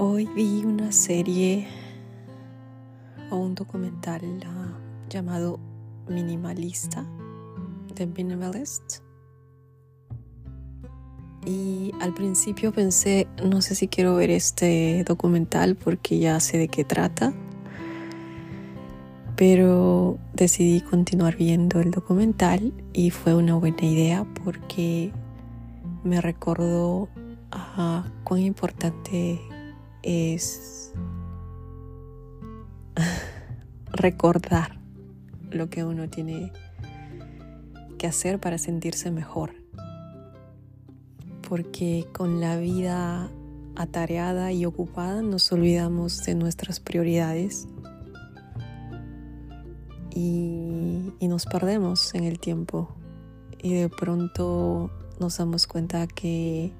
Hoy vi una serie o un documental uh, llamado Minimalista, The Minimalist. Y al principio pensé, no sé si quiero ver este documental porque ya sé de qué trata. Pero decidí continuar viendo el documental y fue una buena idea porque me recordó a cuán importante es recordar lo que uno tiene que hacer para sentirse mejor. Porque con la vida atareada y ocupada nos olvidamos de nuestras prioridades y, y, nos perdemos en el tiempo. Y de pronto nos damos cuenta que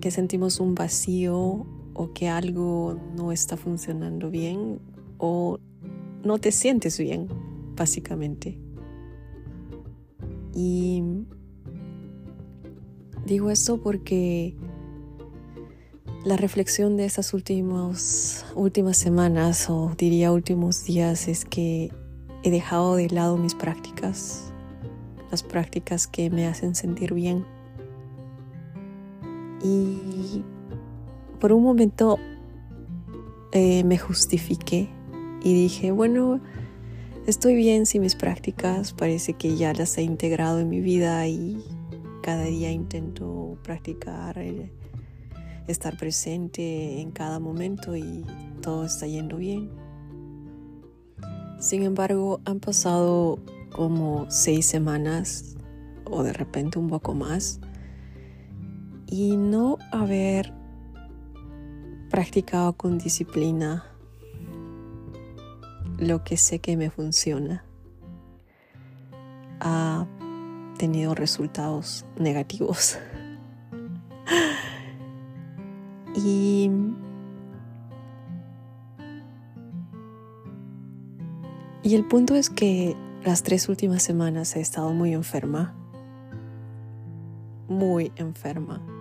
que sentimos un vacío o que algo no está funcionando bien o no te sientes bien, básicamente. Y digo esto porque la reflexión de estas últimas, últimas semanas o diría últimos días es que he dejado de lado mis prácticas, las prácticas que me hacen sentir bien y por un momento eh, me justifiqué y dije, bueno, estoy bien si mis prácticas parece que ya las he integrado en mi vida y cada día intento practicar, estar presente en cada momento y todo está yendo bien. Sin embargo, han pasado como seis semanas o de repente un poco más y no haber practicado con disciplina lo que sé que me funciona ha tenido resultados negativos. y y el punto es que las tres últimas semanas he estado muy enferma, muy enferma.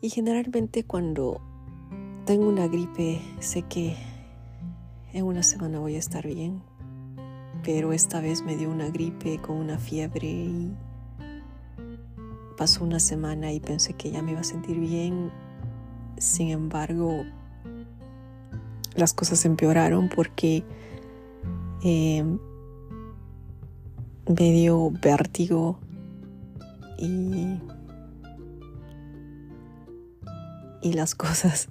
Y generalmente cuando tengo una gripe sé que en una semana voy a estar bien, pero esta vez me dio una gripe con una fiebre y pasó una semana y pensé que ya me iba a sentir bien. Sin embargo, las cosas empeoraron porque eh, me dio vértigo y y las cosas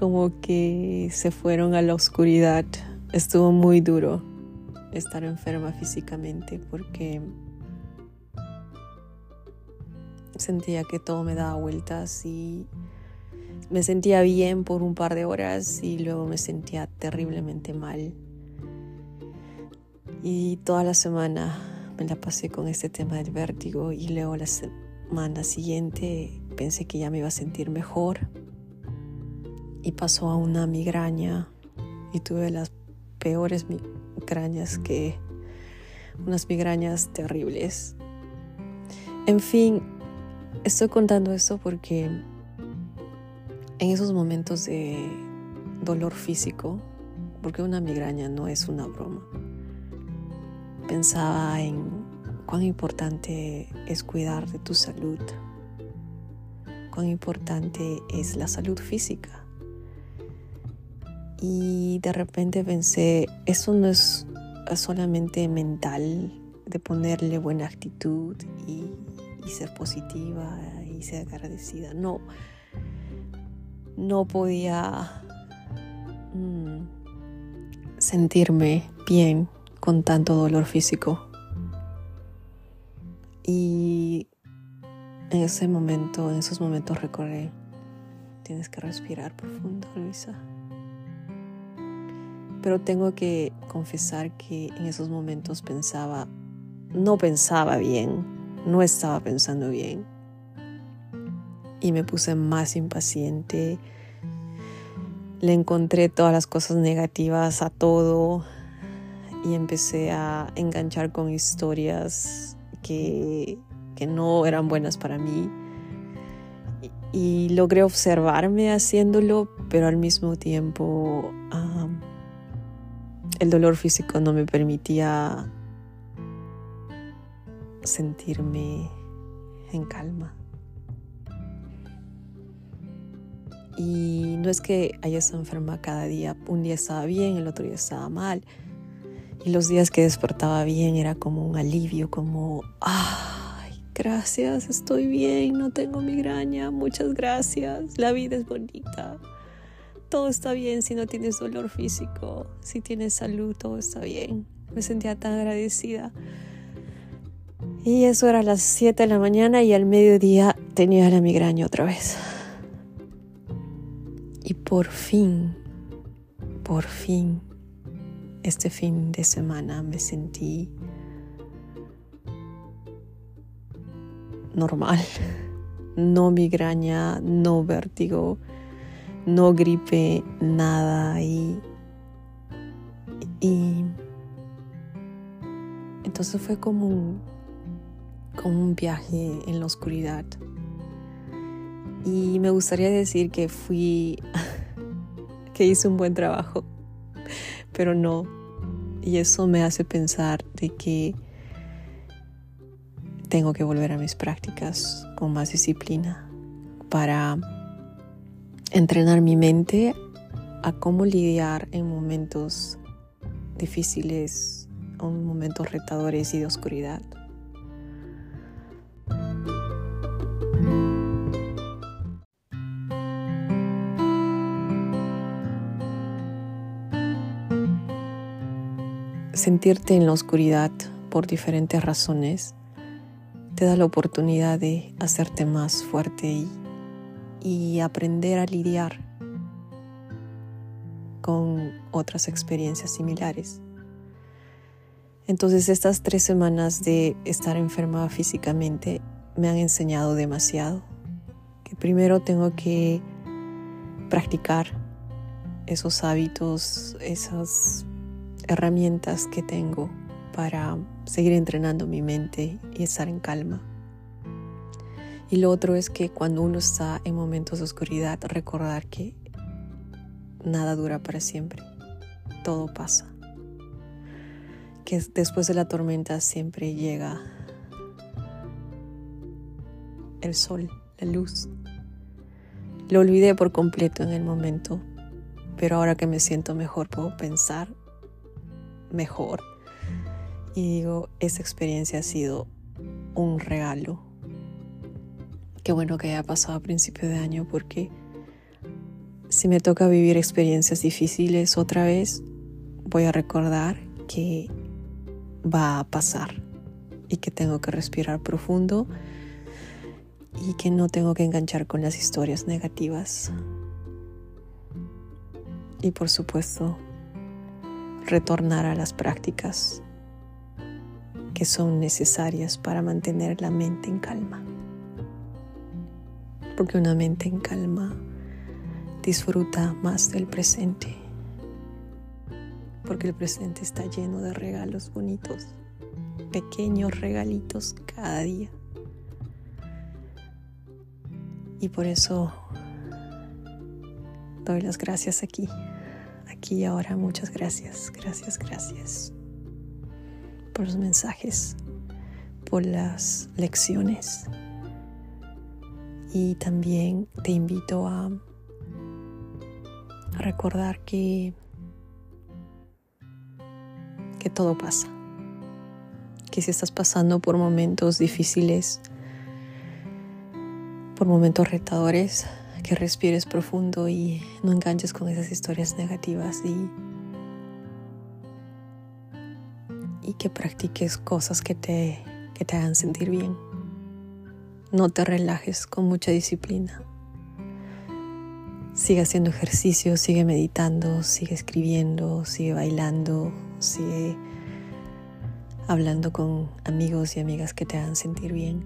como que se fueron a la oscuridad. Estuvo muy duro estar enferma físicamente porque sentía que todo me daba vueltas y me sentía bien por un par de horas y luego me sentía terriblemente mal. Y toda la semana me la pasé con este tema del vértigo y luego la semana siguiente pensé que ya me iba a sentir mejor y pasó a una migraña y tuve las peores migrañas que unas migrañas terribles. En fin, estoy contando esto porque en esos momentos de dolor físico, porque una migraña no es una broma, pensaba en cuán importante es cuidar de tu salud cuán importante es la salud física. Y de repente pensé, eso no es solamente mental, de ponerle buena actitud y, ser positiva y ser agradecida. No, no podía mm, sentirme bien con tanto dolor físico. Y en ese momento, en esos momentos recordé, tienes que respirar profundo, Luisa. Pero tengo que confesar que en esos momentos pensaba, no pensaba bien, no estaba pensando bien. Y me puse más impaciente. Le encontré todas las cosas negativas a todo y empecé a enganchar con historias que, no eran buenas para mí. Y, logré observarme haciéndolo, pero al mismo tiempo el dolor físico no me permitía sentirme en calma. Y no es que haya estado enferma cada día, un día estaba bien, el otro día estaba mal. Y los días que despertaba bien era como un alivio, como, ay, gracias, estoy bien, no tengo migraña, muchas gracias, la vida es bonita. Todo está bien si no tienes dolor físico, si tienes salud, todo está bien. Me sentía tan agradecida. Y eso era a las 7 de la mañana y al mediodía tenía la migraña otra vez. Y por fin, por fin, este fin de semana me sentí normal. No migraña, no vértigo, no gripe, nada. Y, y entonces fue como un, como un viaje en la oscuridad. Y me gustaría decir que fui, que hice un buen trabajo pero no. Y eso me hace pensar de que tengo que volver a mis prácticas con más disciplina para entrenar mi mente a cómo lidiar en momentos difíciles, en momentos retadores y de oscuridad. sentirte en la oscuridad por diferentes razones te da la oportunidad de hacerte más fuerte y, aprender a lidiar con otras experiencias similares. Entonces estas tres semanas de estar enferma físicamente me han enseñado demasiado. Que primero tengo que practicar esos hábitos, esas herramientas que tengo para seguir entrenando mi mente y estar en calma. Y lo otro es que cuando uno está en momentos de oscuridad, recordar que nada dura para siempre, todo pasa. Que después de la tormenta siempre llega el sol, la luz. Lo olvidé por completo en el momento, pero ahora que me siento mejor puedo pensar mejor. Y digo, esa experiencia ha sido un regalo. Qué bueno que haya pasado a principio de año porque si me toca vivir experiencias difíciles otra vez, voy a recordar que va a pasar y que tengo que respirar profundo y que no tengo que enganchar con las historias negativas. Y por supuesto, retornar a las prácticas que son necesarias para mantener la mente en calma. Porque una mente en calma disfruta más del presente. Porque el presente está lleno de regalos bonitos, pequeños regalitos cada día. Y por eso doy las gracias aquí aquí y ahora. Muchas gracias, gracias, gracias por los mensajes, por las lecciones. Y también te invito a, recordar que, que todo pasa. Que si estás pasando por momentos difíciles, por momentos retadores, que respires profundo y no enganches con esas historias negativas y que practiques cosas que te, que te hagan sentir bien. No te relajes con mucha disciplina. Sigue haciendo ejercicio, sigue meditando, sigue escribiendo, sigue bailando, sigue hablando con amigos y amigas que te hagan sentir bien.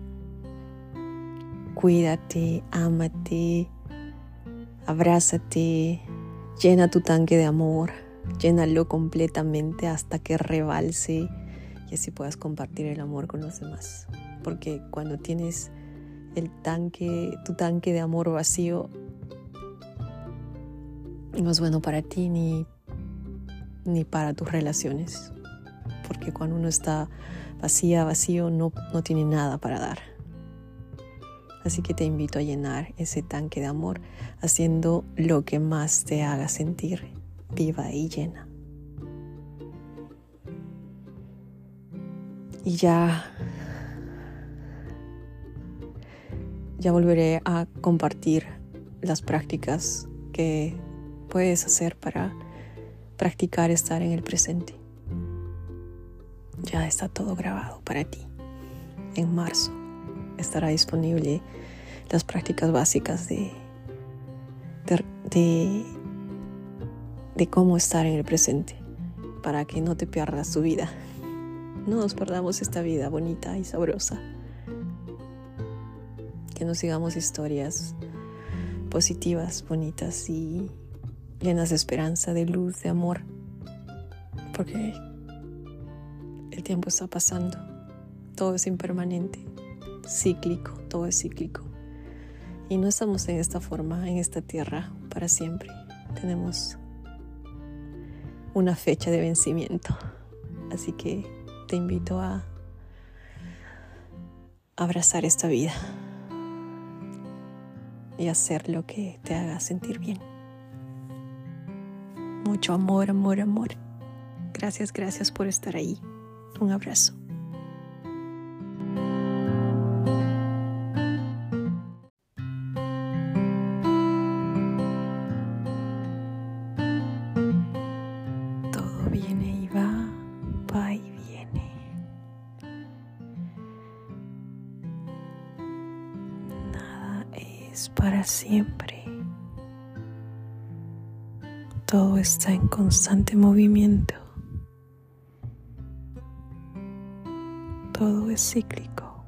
Cuídate, ámate, abrázate, llena tu tanque de amor, llénalo completamente hasta que rebalse y así puedas compartir el amor con los demás. Porque cuando tienes el tanque, tu tanque de amor vacío, no es bueno para ti ni, ni para tus relaciones. Porque cuando uno está vacía, vacío, no, no tiene nada para dar. Así que te invito a llenar ese tanque de amor haciendo lo que más te haga sentir viva y llena. Y ya ya volveré a compartir las prácticas que puedes hacer para practicar estar en el presente. Ya está todo grabado para ti. En marzo estará disponible las prácticas básicas de, de, de, cómo estar en el presente para que no te pierdas tu vida. No nos perdamos esta vida bonita y sabrosa. Que nos sigamos historias positivas, bonitas y llenas de esperanza, de luz, de amor, porque el tiempo está pasando, todo es impermanente, cíclico, todo es cíclico. Y no estamos en esta forma, en esta tierra, para siempre. Tenemos una fecha de vencimiento. Así que te invito a abrazar esta vida y hacer lo que te haga sentir bien. Mucho amor, amor, amor. Gracias, gracias por estar ahí. Un abrazo. Para siempre. todo está en constante movimiento. Todo es cíclico.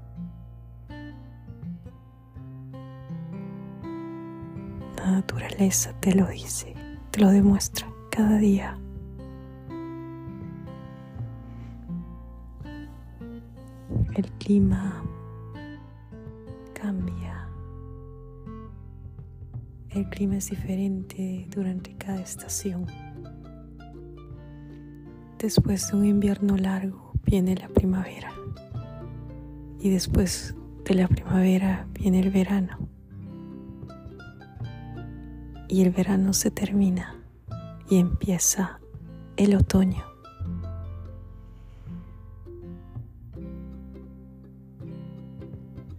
La naturaleza te lo dice, te lo demuestra cada día. El clima El clima es diferente durante cada estación. Después de un invierno largo viene la primavera y después de la primavera viene el verano. Y el verano se termina y empieza el otoño.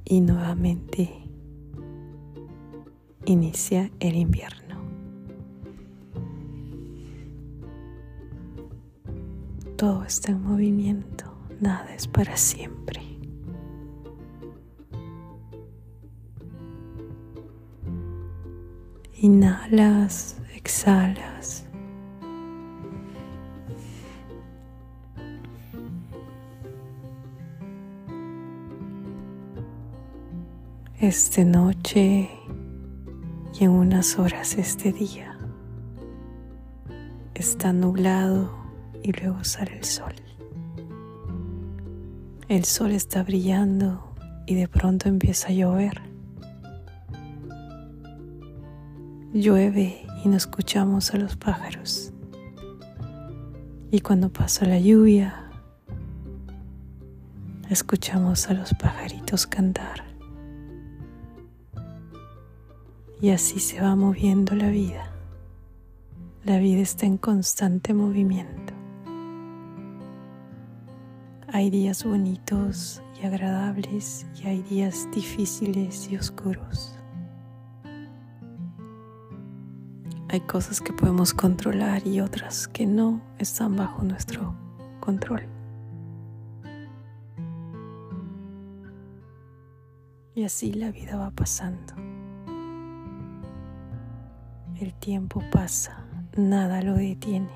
Y nuevamente inicia el invierno. Todo está en movimiento, nada es para siempre. Inhalas, exhalas. Esta noche y en unas horas este día está nublado y luego sale el sol. El sol está brillando y de pronto empieza a llover. Llueve y no escuchamos a los pájaros. Y cuando pasa la lluvia, escuchamos a los pajaritos cantar. Y así se va moviendo la vida. La vida está en constante movimiento. Hay días bonitos y agradables y hay días difíciles y oscuros. Hay cosas que podemos controlar y otras que no están bajo nuestro control. Y así la vida va pasando. El tiempo pasa, nada lo detiene.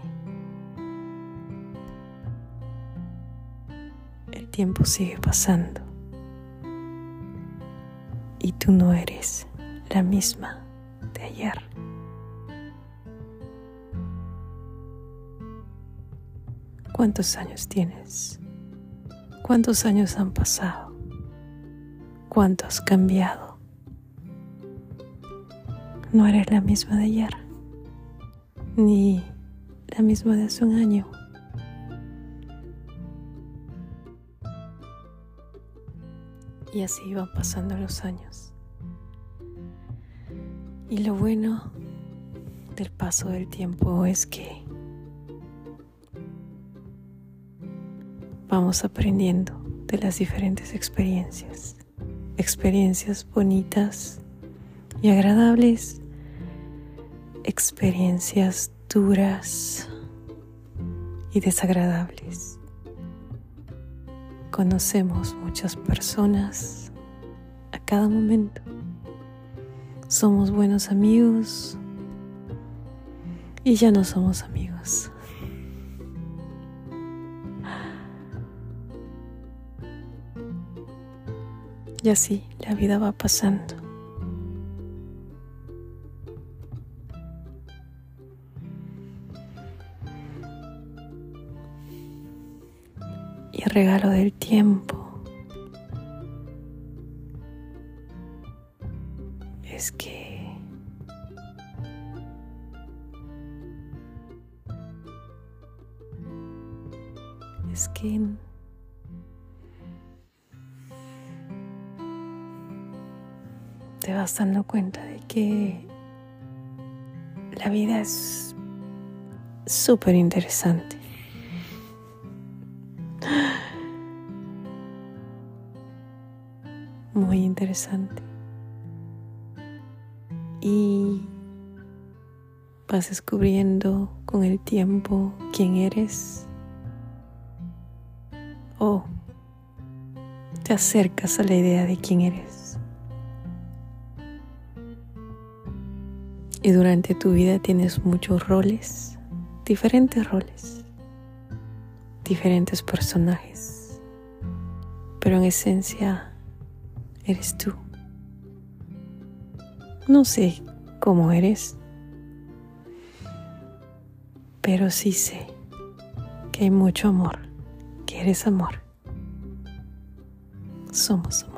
El tiempo sigue pasando. Y tú no eres la misma de ayer. ¿Cuántos años tienes? ¿Cuántos años han pasado? ¿Cuánto has cambiado? No eres la misma de ayer, ni la misma de hace un año. Y así van pasando los años. Y lo bueno del paso del tiempo es que vamos aprendiendo de las diferentes experiencias, experiencias bonitas y agradables, experiencias duras y desagradables. Conocemos muchas personas a cada momento. Somos buenos amigos y ya no somos amigos. Y así la vida va pasando. Regalo del tiempo es que es que te vas dando cuenta de que la vida es súper interesante. Interesante. Y vas descubriendo con el tiempo quién eres o te acercas a la idea de quién eres. Y durante tu vida tienes muchos roles, diferentes roles, diferentes personajes, pero en esencia eres tú. No sé cómo eres, pero sí sé que hay mucho amor, que eres amor. Somos amor.